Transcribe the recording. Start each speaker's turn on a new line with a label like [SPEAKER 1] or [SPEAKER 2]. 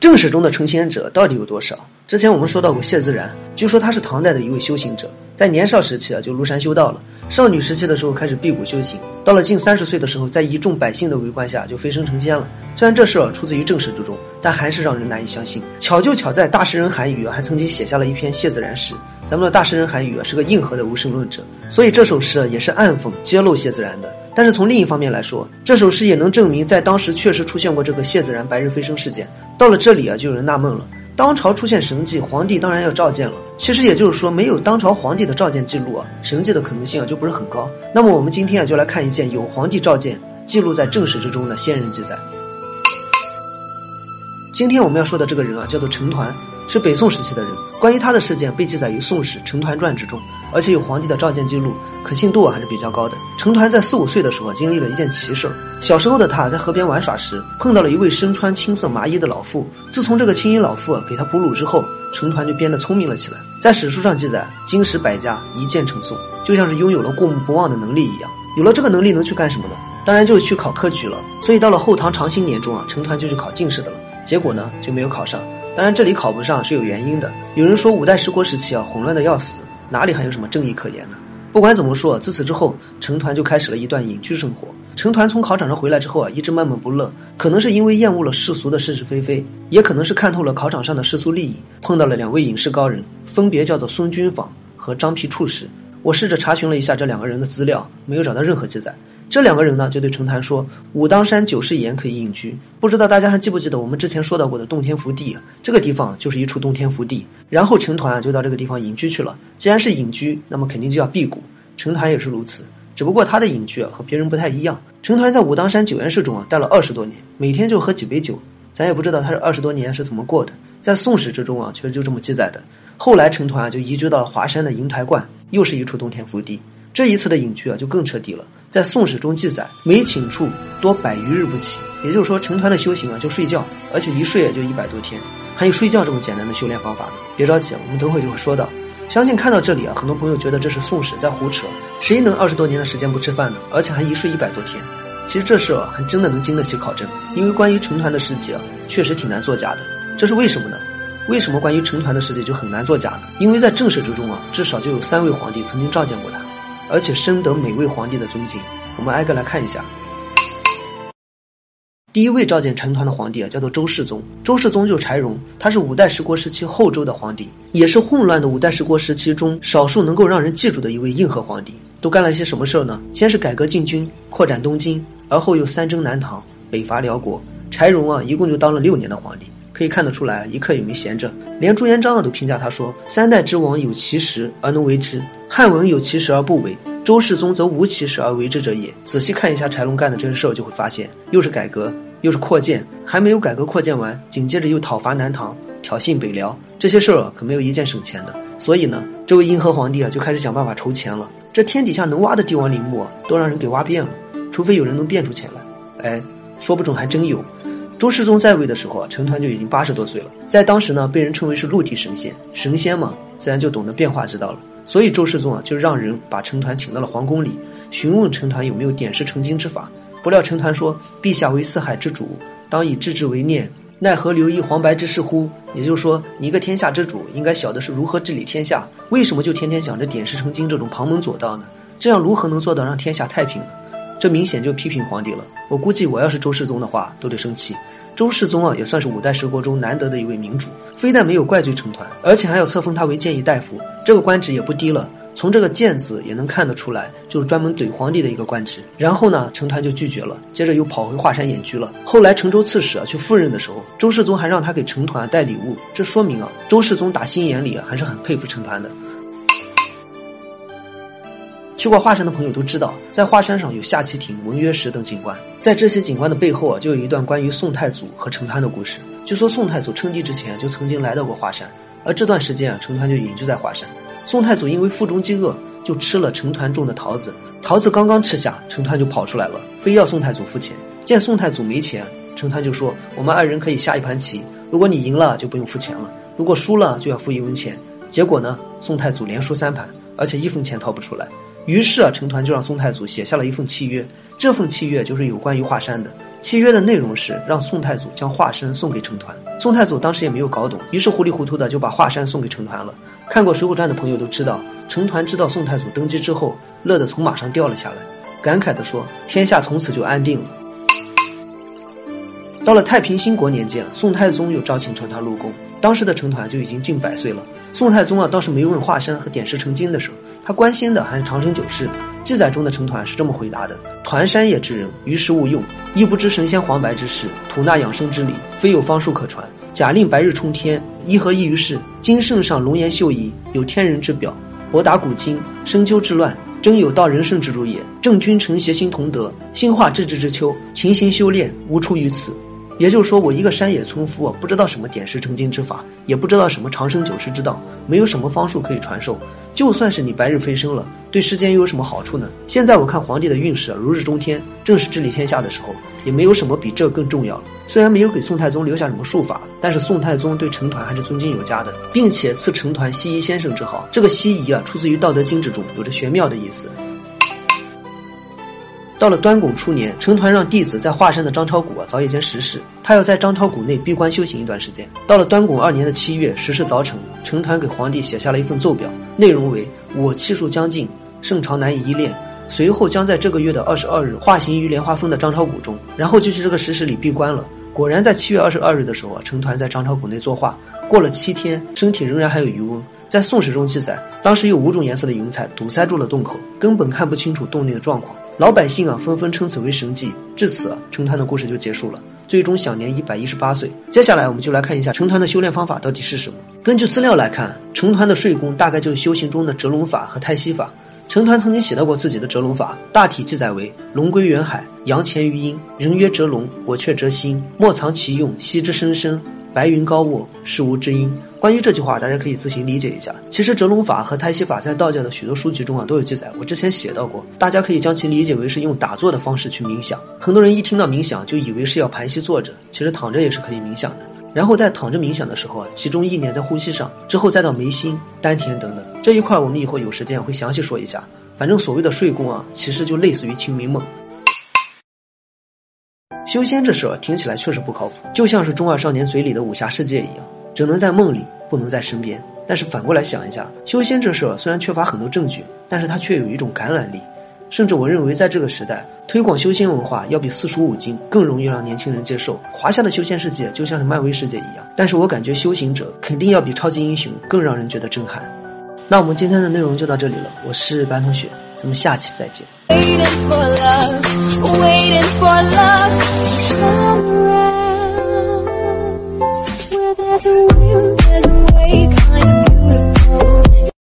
[SPEAKER 1] 正史中的成仙者到底有多少？之前我们说到过谢自然，据说他是唐代的一位修行者，在年少时期啊就庐山修道了，少女时期的时候开始辟谷修行，到了近三十岁的时候，在一众百姓的围观下就飞升成仙了。虽然这事儿出自于正史之中，但还是让人难以相信。巧就巧在大诗人韩愈还曾经写下了一篇谢自然诗。咱们的大诗人韩愈是个硬核的无神论者，所以这首诗也是暗讽揭露谢自然的。但是从另一方面来说，这首诗也能证明在当时确实出现过这个谢自然白日飞升事件。到了这里啊，就有人纳闷了：当朝出现神迹，皇帝当然要召见了。其实也就是说，没有当朝皇帝的召见记录啊，神迹的可能性啊就不是很高。那么我们今天啊就来看一件有皇帝召见记录在正史之中的仙人记载。今天我们要说的这个人啊，叫做陈抟。是北宋时期的人，关于他的事件被记载于《宋史·成团传》之中，而且有皇帝的召见记录，可信度还是比较高的。成团在四五岁的时候经历了一件奇事小时候的他在河边玩耍时，碰到了一位身穿青色麻衣的老妇。自从这个青衣老妇给他哺乳之后，成团就变得聪明了起来。在史书上记载，经史百家，一见成诵，就像是拥有了过目不忘的能力一样。有了这个能力，能去干什么呢？当然就是去考科举了。所以到了后唐长兴年中啊，成团就去考进士的了。结果呢，就没有考上。当然，这里考不上是有原因的。有人说五代十国时期啊，混乱的要死，哪里还有什么正义可言呢？不管怎么说，自此之后，成团就开始了一段隐居生活。成团从考场上回来之后啊，一直闷闷不乐，可能是因为厌恶了世俗的是是非非，也可能是看透了考场上的世俗利益，碰到了两位隐士高人，分别叫做孙君访和张皮处士。我试着查询了一下这两个人的资料，没有找到任何记载。这两个人呢，就对陈抟说：“武当山九世岩可以隐居。”不知道大家还记不记得我们之前说到过的洞天福地？这个地方就是一处洞天福地。然后成团就到这个地方隐居去了。既然是隐居，那么肯定就要辟谷。成团也是如此，只不过他的隐居和别人不太一样。成团在武当山九岩寺中啊待了二十多年，每天就喝几杯酒。咱也不知道他这二十多年是怎么过的。在宋史之中啊，确实就这么记载的。后来陈抟就移居到了华山的银台观，又是一处洞天福地。这一次的隐居啊，就更彻底了。在《宋史》中记载，每寝处多百余日不起，也就是说，成团的修行啊，就睡觉，而且一睡也就一百多天。还有睡觉这么简单的修炼方法呢？别着急，我们等会就会说到。相信看到这里啊，很多朋友觉得这是《宋史》在胡扯，谁能二十多年的时间不吃饭呢？而且还一睡一百多天？其实这事啊，还真的能经得起考证，因为关于成团的事迹啊，确实挺难作假的。这是为什么呢？为什么关于成团的事迹就很难作假呢？因为在正史之中啊，至少就有三位皇帝曾经召见过他。而且深得每位皇帝的尊敬，我们挨个来看一下。第一位召见成团的皇帝啊，叫做周世宗。周世宗就是柴荣，他是五代十国时期后周的皇帝，也是混乱的五代十国时期中少数能够让人记住的一位硬核皇帝。都干了些什么事儿呢？先是改革禁军，扩展东京，而后又三征南唐，北伐辽国。柴荣啊，一共就当了六年的皇帝。可以看得出来，一刻也没闲着。连朱元璋啊都评价他说：“三代之王有其时而能为之，汉文有其实而不为，周世宗则无其实而为之者也。”仔细看一下柴荣干的这些事儿，就会发现，又是改革，又是扩建，还没有改革扩建完，紧接着又讨伐南唐，挑衅北辽，这些事儿可没有一件省钱的。所以呢，这位英和皇帝啊就开始想办法筹钱了。这天底下能挖的帝王陵墓都让人给挖遍了，除非有人能变出钱来。哎，说不准还真有。周世宗在位的时候啊，成团就已经八十多岁了，在当时呢，被人称为是陆地神仙，神仙嘛，自然就懂得变化之道了。所以周世宗啊，就让人把陈团请到了皇宫里，询问陈团有没有点石成金之法。不料陈团说：“陛下为四海之主，当以治之为念，奈何留意黄白之事乎？”也就是说，一个天下之主，应该晓得是如何治理天下，为什么就天天想着点石成金这种旁门左道呢？这样如何能做到让天下太平呢？这明显就批评皇帝了。我估计我要是周世宗的话，都得生气。周世宗啊，也算是五代十国中难得的一位明主，非但没有怪罪成团，而且还要册封他为谏议大夫，这个官职也不低了。从这个“谏”字也能看得出来，就是专门怼皇帝的一个官职。然后呢，成团就拒绝了，接着又跑回华山隐居了。后来成州刺史啊去赴任的时候，周世宗还让他给成团带礼物，这说明啊，周世宗打心眼里还是很佩服成团的。去过华山的朋友都知道，在华山上有下棋亭、文渊石等景观。在这些景观的背后啊，就有一段关于宋太祖和成团的故事。据说宋太祖称帝之前就曾经来到过华山，而这段时间啊，成团就隐居在华山。宋太祖因为腹中饥饿，就吃了成团种的桃子。桃子刚刚吃下，成团就跑出来了，非要宋太祖付钱。见宋太祖没钱，成团就说：“我们二人可以下一盘棋，如果你赢了就不用付钱了，如果输了就要付一文钱。”结果呢，宋太祖连输三盘，而且一分钱掏不出来。于是啊，成团就让宋太祖写下了一份契约。这份契约就是有关于华山的。契约的内容是让宋太祖将华山送给成团。宋太祖当时也没有搞懂，于是糊里糊涂的就把华山送给成团了。看过《水浒传》的朋友都知道，成团知道宋太祖登基之后，乐得从马上掉了下来，感慨的说：“天下从此就安定了。”到了太平兴国年间，宋太宗又召请成团入宫。当时的成团就已经近百岁了。宋太宗啊，倒是没问华山和点石成金的事，他关心的还是长生久世。记载中的成团是这么回答的：“团山野之人，于时勿用，亦不知神仙黄白之事，吐纳养生之理，非有方术可传。假令白日冲天，一何异于世？今圣上龙颜秀仪，有天人之表，博达古今，深究之乱，真有道人圣之主也。正君臣协心同德，兴化治之之秋，勤行修炼，无出于此。”也就是说，我一个山野村夫啊，不知道什么点石成金之法，也不知道什么长生久视之道，没有什么方术可以传授。就算是你白日飞升了，对世间又有什么好处呢？现在我看皇帝的运势啊如日中天，正是治理天下的时候，也没有什么比这更重要了。虽然没有给宋太宗留下什么术法，但是宋太宗对成团还是尊敬有加的，并且赐成团西夷先生之号。这个西夷啊，出自于《道德经》之中，有着玄妙的意思。到了端拱初年，成团让弟子在华山的张超谷啊凿一间石室，他要在张超谷内闭关修行一段时间。到了端拱二年的七月，石室凿成，成团给皇帝写下了一份奏表，内容为：我气数将尽，圣朝难以依恋，随后将在这个月的二十二日化形于莲花峰的张超谷中，然后就去这个石室里闭关了。果然在七月二十二日的时候啊，成团在张超谷内作画，过了七天，身体仍然还有余温。在《宋史》中记载，当时有五种颜色的云彩堵塞住了洞口，根本看不清楚洞内的状况。老百姓啊，纷纷称此为神迹。至此，成团的故事就结束了，最终享年一百一十八岁。接下来，我们就来看一下成团的修炼方法到底是什么。根据资料来看，成团的睡功大概就是修行中的折龙法和太息法。成团曾经写到过自己的折龙法，大体记载为：龙归元海，阳潜于阴，人曰折龙，我却折心，莫藏其用，息之生生。白云高卧，是无知音。关于这句话，大家可以自行理解一下。其实折龙法和胎息法在道教的许多书籍中啊都有记载，我之前写到过。大家可以将其理解为是用打坐的方式去冥想。很多人一听到冥想就以为是要盘膝坐着，其实躺着也是可以冥想的。然后在躺着冥想的时候啊，其中意念在呼吸上，之后再到眉心、丹田等等。这一块我们以后有时间会详细说一下。反正所谓的睡功啊，其实就类似于清明梦。修仙这事儿听起来确实不靠谱，就像是中二少年嘴里的武侠世界一样，只能在梦里，不能在身边。但是反过来想一下，修仙这事儿虽然缺乏很多证据，但是它却有一种感染力。甚至我认为，在这个时代，推广修仙文化要比四书五经更容易让年轻人接受。华夏的修仙世界就像是漫威世界一样，但是我感觉修行者肯定要比超级英雄更让人觉得震撼。那我们今天的内容就到这里了，我是白同学，咱们下期再见。as a wheel.